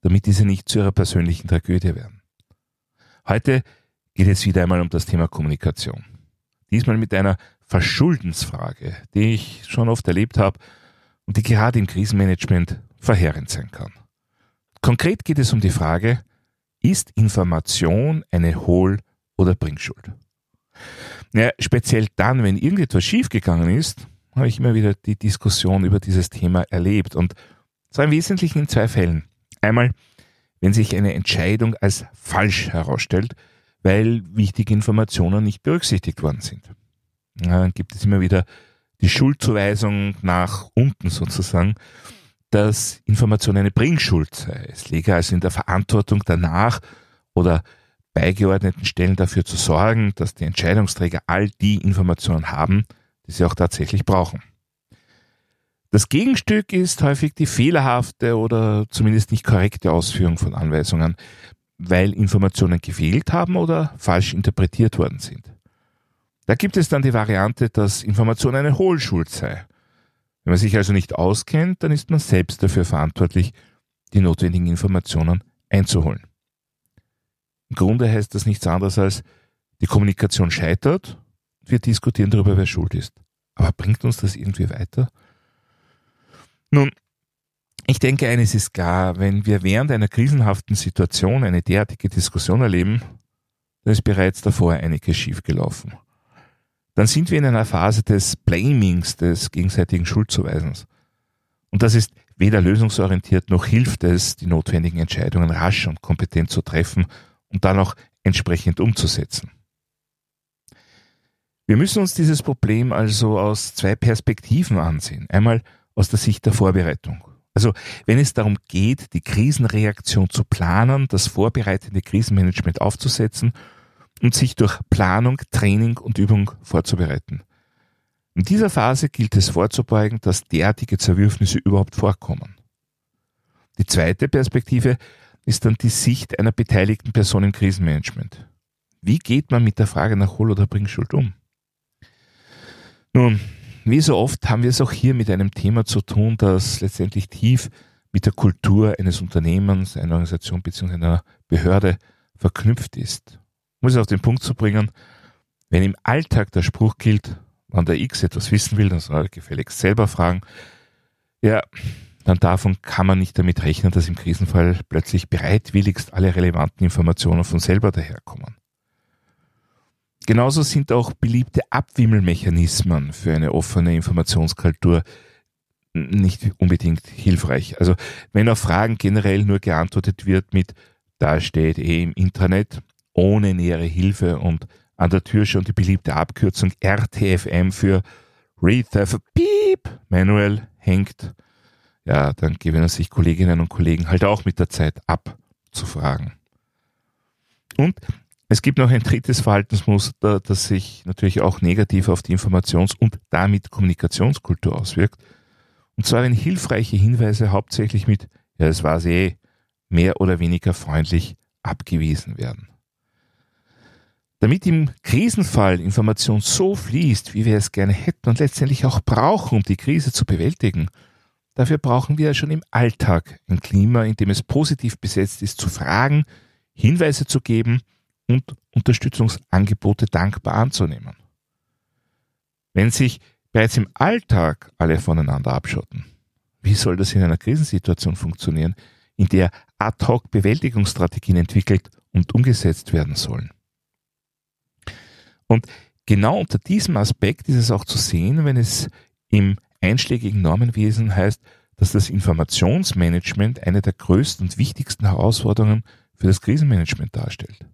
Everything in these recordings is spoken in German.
damit diese nicht zu ihrer persönlichen Tragödie werden. Heute geht es wieder einmal um das Thema Kommunikation. Diesmal mit einer Verschuldensfrage, die ich schon oft erlebt habe und die gerade im Krisenmanagement verheerend sein kann. Konkret geht es um die Frage, ist Information eine Hohl- oder Bringschuld? Naja, speziell dann, wenn irgendetwas schiefgegangen ist, habe ich immer wieder die Diskussion über dieses Thema erlebt. Und zwar im Wesentlichen in zwei Fällen. Einmal, wenn sich eine Entscheidung als falsch herausstellt, weil wichtige Informationen nicht berücksichtigt worden sind. Dann gibt es immer wieder die Schuldzuweisung nach unten sozusagen, dass Information eine Bringschuld sei. Es läge also in der Verantwortung danach oder beigeordneten Stellen dafür zu sorgen, dass die Entscheidungsträger all die Informationen haben, die sie auch tatsächlich brauchen. Das Gegenstück ist häufig die fehlerhafte oder zumindest nicht korrekte Ausführung von Anweisungen, weil Informationen gefehlt haben oder falsch interpretiert worden sind. Da gibt es dann die Variante, dass Information eine Hohlschuld sei. Wenn man sich also nicht auskennt, dann ist man selbst dafür verantwortlich, die notwendigen Informationen einzuholen. Im Grunde heißt das nichts anderes als, die Kommunikation scheitert, wir diskutieren darüber, wer schuld ist. Aber bringt uns das irgendwie weiter? Nun, ich denke, eines ist klar, wenn wir während einer krisenhaften Situation eine derartige Diskussion erleben, dann ist bereits davor einiges schiefgelaufen. Dann sind wir in einer Phase des Blamings, des gegenseitigen Schuldzuweisens. Und das ist weder lösungsorientiert noch hilft es, die notwendigen Entscheidungen rasch und kompetent zu treffen und dann auch entsprechend umzusetzen. Wir müssen uns dieses Problem also aus zwei Perspektiven ansehen. Einmal aus der Sicht der Vorbereitung. Also wenn es darum geht, die Krisenreaktion zu planen, das vorbereitende Krisenmanagement aufzusetzen und sich durch Planung, Training und Übung vorzubereiten. In dieser Phase gilt es vorzubeugen, dass derartige Zerwürfnisse überhaupt vorkommen. Die zweite Perspektive ist dann die Sicht einer beteiligten Person im Krisenmanagement. Wie geht man mit der Frage nach Hol- oder Bringschuld um? Nun, wie so oft haben wir es auch hier mit einem Thema zu tun, das letztendlich tief mit der Kultur eines Unternehmens, einer Organisation bzw. einer Behörde verknüpft ist. Um es auf den Punkt zu bringen, wenn im Alltag der Spruch gilt, wann der X etwas wissen will, dann soll er gefälligst selber fragen, ja, dann davon kann man nicht damit rechnen, dass im Krisenfall plötzlich bereitwilligst alle relevanten Informationen von selber daherkommen. Genauso sind auch beliebte Abwimmelmechanismen für eine offene Informationskultur nicht unbedingt hilfreich. Also wenn auf Fragen generell nur geantwortet wird mit da steht eh im Internet, ohne nähere Hilfe und an der Tür schon die beliebte Abkürzung RTFM für Read the Beep Manual hängt, ja, dann gewöhnen sich Kolleginnen und Kollegen halt auch mit der Zeit abzufragen. Und es gibt noch ein drittes Verhaltensmuster, das sich natürlich auch negativ auf die Informations- und damit Kommunikationskultur auswirkt. Und zwar wenn hilfreiche Hinweise hauptsächlich mit, ja, es war sie eh, mehr oder weniger freundlich abgewiesen werden. Damit im Krisenfall Information so fließt, wie wir es gerne hätten und letztendlich auch brauchen, um die Krise zu bewältigen, dafür brauchen wir schon im Alltag ein Klima, in dem es positiv besetzt ist, zu fragen, Hinweise zu geben und Unterstützungsangebote dankbar anzunehmen. Wenn sich bereits im Alltag alle voneinander abschotten, wie soll das in einer Krisensituation funktionieren, in der Ad-hoc-Bewältigungsstrategien entwickelt und umgesetzt werden sollen? Und genau unter diesem Aspekt ist es auch zu sehen, wenn es im einschlägigen Normenwesen heißt, dass das Informationsmanagement eine der größten und wichtigsten Herausforderungen für das Krisenmanagement darstellt.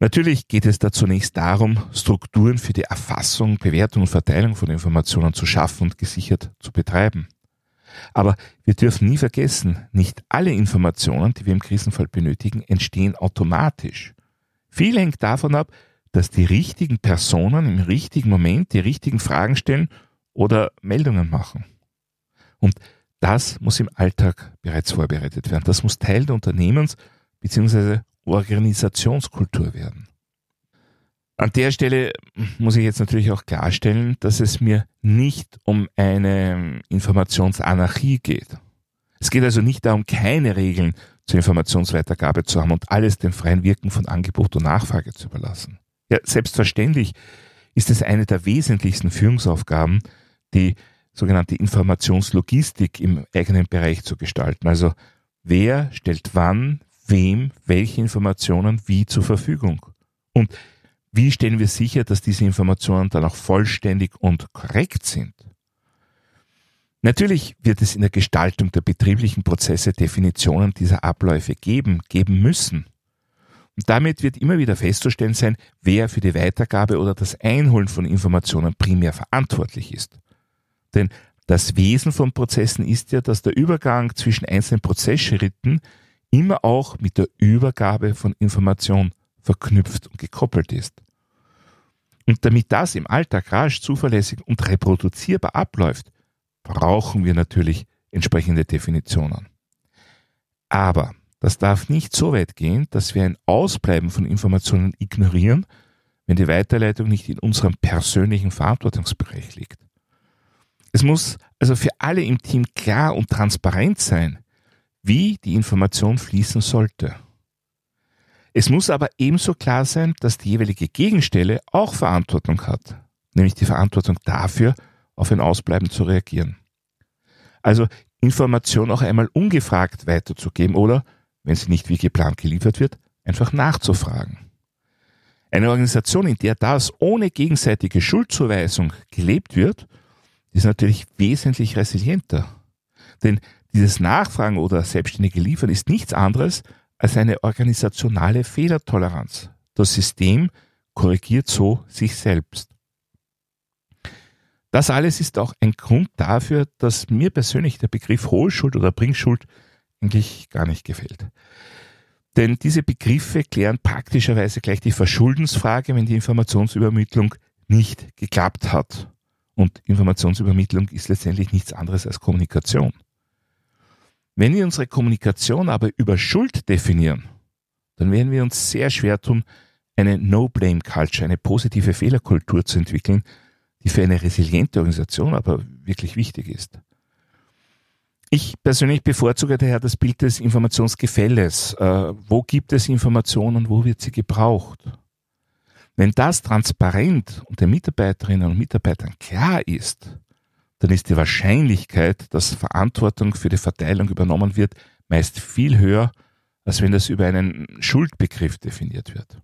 Natürlich geht es da zunächst darum, Strukturen für die Erfassung, Bewertung und Verteilung von Informationen zu schaffen und gesichert zu betreiben. Aber wir dürfen nie vergessen, nicht alle Informationen, die wir im Krisenfall benötigen, entstehen automatisch. Viel hängt davon ab, dass die richtigen Personen im richtigen Moment die richtigen Fragen stellen oder Meldungen machen. Und das muss im Alltag bereits vorbereitet werden. Das muss Teil der Unternehmens- bzw. Organisationskultur werden. An der Stelle muss ich jetzt natürlich auch klarstellen, dass es mir nicht um eine Informationsanarchie geht. Es geht also nicht darum, keine Regeln zur Informationsweitergabe zu haben und alles dem freien Wirken von Angebot und Nachfrage zu überlassen. Ja, selbstverständlich ist es eine der wesentlichsten Führungsaufgaben, die sogenannte Informationslogistik im eigenen Bereich zu gestalten. Also wer stellt wann, wem, welche Informationen wie zur Verfügung. Und wie stellen wir sicher, dass diese Informationen dann auch vollständig und korrekt sind? Natürlich wird es in der Gestaltung der betrieblichen Prozesse Definitionen dieser Abläufe geben, geben müssen. Und damit wird immer wieder festzustellen sein, wer für die Weitergabe oder das Einholen von Informationen primär verantwortlich ist. Denn das Wesen von Prozessen ist ja, dass der Übergang zwischen einzelnen Prozessschritten immer auch mit der Übergabe von Information verknüpft und gekoppelt ist. Und damit das im Alltag rasch, zuverlässig und reproduzierbar abläuft, brauchen wir natürlich entsprechende Definitionen. Aber das darf nicht so weit gehen, dass wir ein Ausbleiben von Informationen ignorieren, wenn die Weiterleitung nicht in unserem persönlichen Verantwortungsbereich liegt. Es muss also für alle im Team klar und transparent sein, wie die Information fließen sollte. Es muss aber ebenso klar sein, dass die jeweilige Gegenstelle auch Verantwortung hat, nämlich die Verantwortung dafür, auf ein Ausbleiben zu reagieren. Also Information auch einmal ungefragt weiterzugeben oder, wenn sie nicht wie geplant geliefert wird, einfach nachzufragen. Eine Organisation, in der das ohne gegenseitige Schuldzuweisung gelebt wird, ist natürlich wesentlich resilienter. Denn dieses Nachfragen oder selbstständige Liefern ist nichts anderes als eine organisationale Fehlertoleranz. Das System korrigiert so sich selbst. Das alles ist auch ein Grund dafür, dass mir persönlich der Begriff Hohlschuld oder Bringschuld eigentlich gar nicht gefällt. Denn diese Begriffe klären praktischerweise gleich die Verschuldensfrage, wenn die Informationsübermittlung nicht geklappt hat. Und Informationsübermittlung ist letztendlich nichts anderes als Kommunikation. Wenn wir unsere Kommunikation aber über Schuld definieren, dann werden wir uns sehr schwer tun, eine No-Blame-Culture, eine positive Fehlerkultur zu entwickeln, die für eine resiliente Organisation aber wirklich wichtig ist. Ich persönlich bevorzuge daher das Bild des Informationsgefälles. Äh, wo gibt es Informationen und wo wird sie gebraucht? Wenn das transparent und den Mitarbeiterinnen und Mitarbeitern klar ist, dann ist die Wahrscheinlichkeit, dass Verantwortung für die Verteilung übernommen wird, meist viel höher, als wenn das über einen Schuldbegriff definiert wird.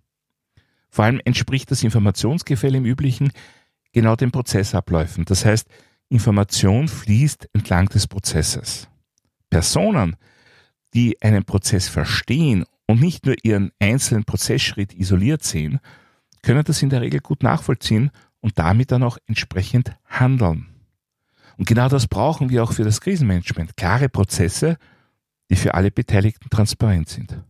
Vor allem entspricht das Informationsgefälle im Üblichen genau den Prozessabläufen. Das heißt, Information fließt entlang des Prozesses. Personen, die einen Prozess verstehen und nicht nur ihren einzelnen Prozessschritt isoliert sehen, können das in der Regel gut nachvollziehen und damit dann auch entsprechend handeln. Und genau das brauchen wir auch für das Krisenmanagement. Klare Prozesse, die für alle Beteiligten transparent sind.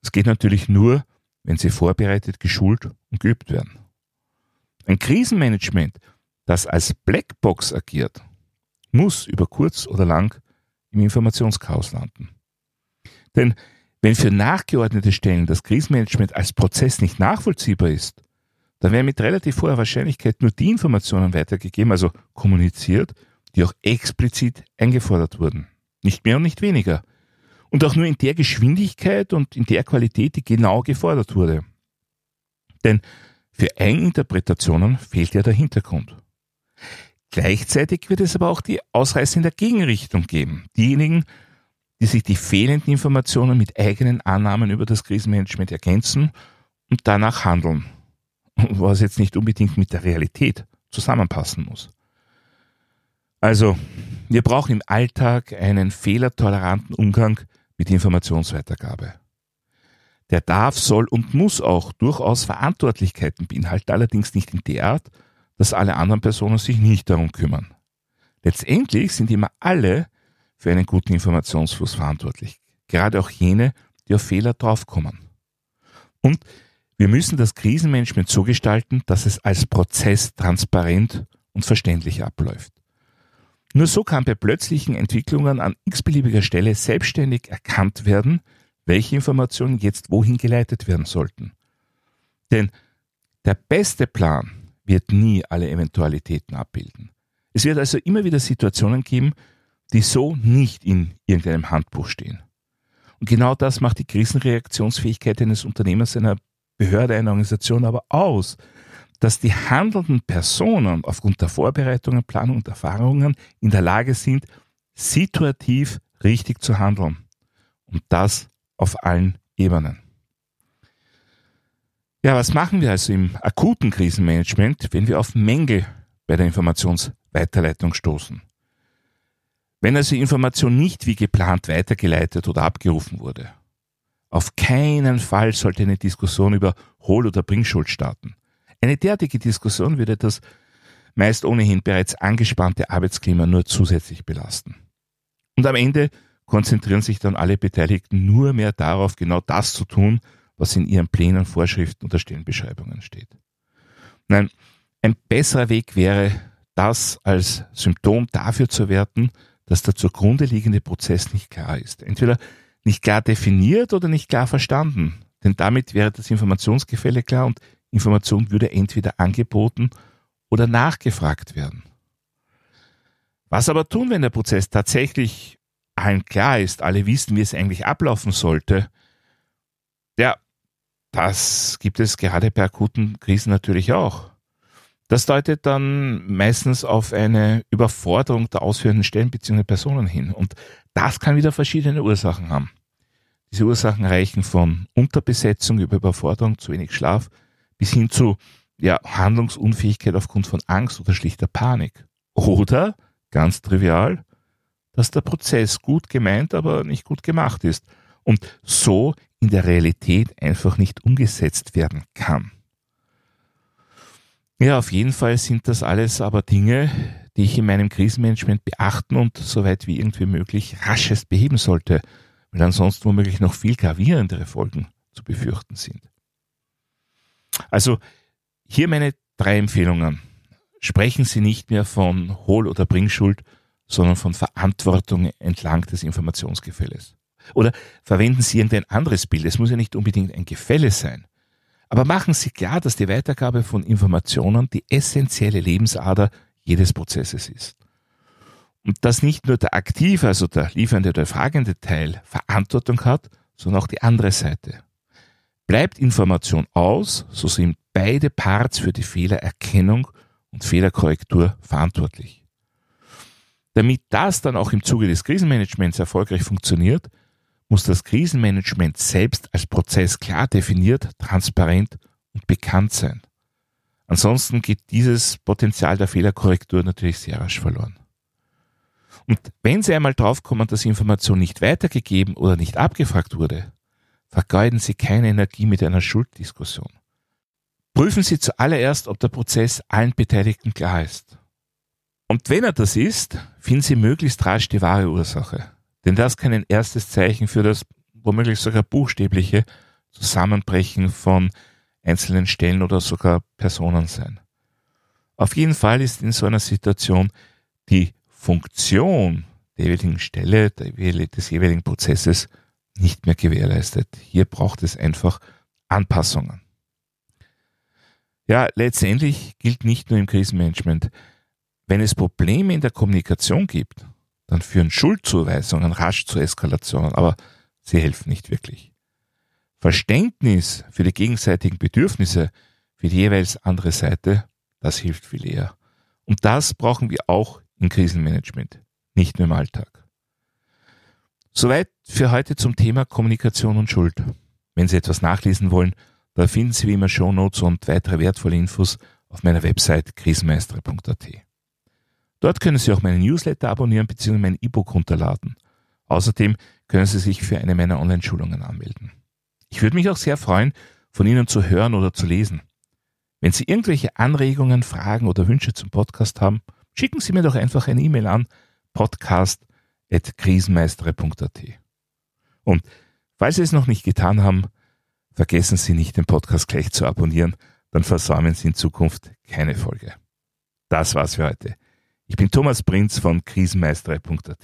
Das geht natürlich nur, wenn sie vorbereitet, geschult und geübt werden. Ein Krisenmanagement, das als Blackbox agiert, muss über kurz oder lang im Informationschaos landen. Denn wenn für nachgeordnete Stellen das Krisenmanagement als Prozess nicht nachvollziehbar ist, dann werden mit relativ hoher Wahrscheinlichkeit nur die Informationen weitergegeben, also kommuniziert, die auch explizit eingefordert wurden. Nicht mehr und nicht weniger. Und auch nur in der Geschwindigkeit und in der Qualität, die genau gefordert wurde. Denn für Eigeninterpretationen fehlt ja der Hintergrund. Gleichzeitig wird es aber auch die Ausreißer in der Gegenrichtung geben. Diejenigen, die sich die fehlenden Informationen mit eigenen Annahmen über das Krisenmanagement ergänzen und danach handeln, was jetzt nicht unbedingt mit der Realität zusammenpassen muss. Also, wir brauchen im Alltag einen fehlertoleranten Umgang mit Informationsweitergabe. Der darf, soll und muss auch durchaus Verantwortlichkeiten beinhalten, allerdings nicht in der Art, dass alle anderen Personen sich nicht darum kümmern. Letztendlich sind immer alle für einen guten Informationsfluss verantwortlich. Gerade auch jene, die auf Fehler draufkommen. Und wir müssen das Krisenmanagement so gestalten, dass es als Prozess transparent und verständlich abläuft. Nur so kann bei plötzlichen Entwicklungen an x-beliebiger Stelle selbstständig erkannt werden, welche Informationen jetzt wohin geleitet werden sollten. Denn der beste Plan wird nie alle Eventualitäten abbilden. Es wird also immer wieder Situationen geben, die so nicht in irgendeinem Handbuch stehen. Und genau das macht die Krisenreaktionsfähigkeit eines Unternehmers, einer Behörde, einer Organisation aber aus, dass die handelnden Personen aufgrund der Vorbereitungen, Planung und Erfahrungen in der Lage sind, situativ richtig zu handeln. Und das auf allen Ebenen. Ja, was machen wir also im akuten Krisenmanagement, wenn wir auf Mängel bei der Informationsweiterleitung stoßen? Wenn also Information nicht wie geplant weitergeleitet oder abgerufen wurde. Auf keinen Fall sollte eine Diskussion über Hohl- oder Bringschuld starten. Eine derartige Diskussion würde das meist ohnehin bereits angespannte Arbeitsklima nur zusätzlich belasten. Und am Ende konzentrieren sich dann alle Beteiligten nur mehr darauf, genau das zu tun, was in ihren Plänen, Vorschriften oder Stellenbeschreibungen steht. Nein, ein besserer Weg wäre, das als Symptom dafür zu werten, dass der zugrunde liegende Prozess nicht klar ist. Entweder nicht klar definiert oder nicht klar verstanden. Denn damit wäre das Informationsgefälle klar und Information würde entweder angeboten oder nachgefragt werden. Was aber tun, wenn der Prozess tatsächlich allen klar ist, alle wissen, wie es eigentlich ablaufen sollte? Ja, das gibt es gerade bei akuten Krisen natürlich auch. Das deutet dann meistens auf eine Überforderung der ausführenden Stellen bzw. Personen hin. Und das kann wieder verschiedene Ursachen haben. Diese Ursachen reichen von Unterbesetzung über Überforderung, zu wenig Schlaf, bis hin zu ja, Handlungsunfähigkeit aufgrund von Angst oder schlichter Panik. Oder, ganz trivial, dass der Prozess gut gemeint, aber nicht gut gemacht ist und so in der Realität einfach nicht umgesetzt werden kann. Ja, auf jeden Fall sind das alles aber Dinge, die ich in meinem Krisenmanagement beachten und soweit wie irgendwie möglich raschest beheben sollte, weil ansonsten womöglich noch viel gravierendere Folgen zu befürchten sind. Also hier meine drei Empfehlungen. Sprechen Sie nicht mehr von Hohl- oder Bringschuld, sondern von Verantwortung entlang des Informationsgefälles. Oder verwenden Sie irgendein anderes Bild. Es muss ja nicht unbedingt ein Gefälle sein. Aber machen Sie klar, dass die Weitergabe von Informationen die essentielle Lebensader jedes Prozesses ist. Und dass nicht nur der aktive, also der liefernde oder fragende Teil Verantwortung hat, sondern auch die andere Seite. Bleibt Information aus, so sind beide Parts für die Fehlererkennung und Fehlerkorrektur verantwortlich. Damit das dann auch im Zuge des Krisenmanagements erfolgreich funktioniert, muss das Krisenmanagement selbst als Prozess klar definiert, transparent und bekannt sein. Ansonsten geht dieses Potenzial der Fehlerkorrektur natürlich sehr rasch verloren. Und wenn Sie einmal draufkommen, dass Information nicht weitergegeben oder nicht abgefragt wurde, vergeuden Sie keine Energie mit einer Schulddiskussion. Prüfen Sie zuallererst, ob der Prozess allen Beteiligten klar ist. Und wenn er das ist, finden Sie möglichst rasch die wahre Ursache. Denn das kann ein erstes Zeichen für das womöglich sogar buchstäbliche Zusammenbrechen von einzelnen Stellen oder sogar Personen sein. Auf jeden Fall ist in so einer Situation die Funktion der jeweiligen Stelle, des jeweiligen Prozesses nicht mehr gewährleistet. Hier braucht es einfach Anpassungen. Ja, letztendlich gilt nicht nur im Krisenmanagement, wenn es Probleme in der Kommunikation gibt, dann führen Schuldzuweisungen rasch zu Eskalationen, aber sie helfen nicht wirklich. Verständnis für die gegenseitigen Bedürfnisse für die jeweils andere Seite, das hilft viel eher. Und das brauchen wir auch im Krisenmanagement, nicht nur im Alltag. Soweit für heute zum Thema Kommunikation und Schuld. Wenn Sie etwas nachlesen wollen, da finden Sie wie immer Shownotes und weitere wertvolle Infos auf meiner Website krisenmeister.at. Dort können Sie auch meinen Newsletter abonnieren bzw. mein E-Book runterladen. Außerdem können Sie sich für eine meiner Online-Schulungen anmelden. Ich würde mich auch sehr freuen, von Ihnen zu hören oder zu lesen. Wenn Sie irgendwelche Anregungen, Fragen oder Wünsche zum Podcast haben, schicken Sie mir doch einfach eine E-Mail an podcast.krisenmeistere.at. Und falls Sie es noch nicht getan haben, vergessen Sie nicht, den Podcast gleich zu abonnieren, dann versäumen Sie in Zukunft keine Folge. Das war's für heute. Ich bin Thomas Prinz von krisenmeistere.at.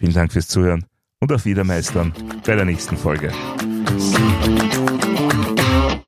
Vielen Dank fürs Zuhören und auf Wiedermeistern bei der nächsten Folge.